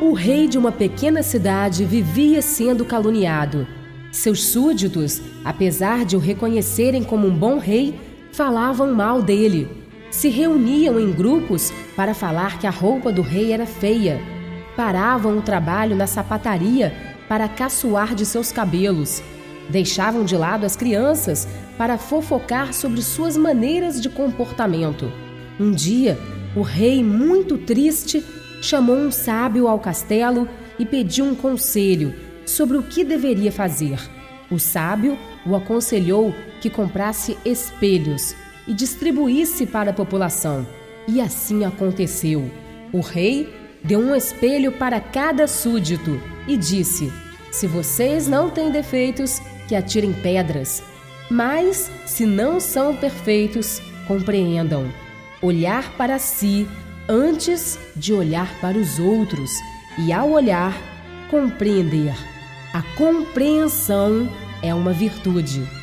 O rei de uma pequena cidade vivia sendo caluniado. Seus súditos, apesar de o reconhecerem como um bom rei, falavam mal dele. Se reuniam em grupos para falar que a roupa do rei era feia. Paravam o trabalho na sapataria para caçoar de seus cabelos Deixavam de lado as crianças para fofocar sobre suas maneiras de comportamento. Um dia, o rei, muito triste, chamou um sábio ao castelo e pediu um conselho sobre o que deveria fazer. O sábio o aconselhou que comprasse espelhos e distribuísse para a população. E assim aconteceu. O rei deu um espelho para cada súdito e disse: Se vocês não têm defeitos, que atirem pedras. Mas, se não são perfeitos, compreendam. Olhar para si antes de olhar para os outros e, ao olhar, compreender. A compreensão é uma virtude.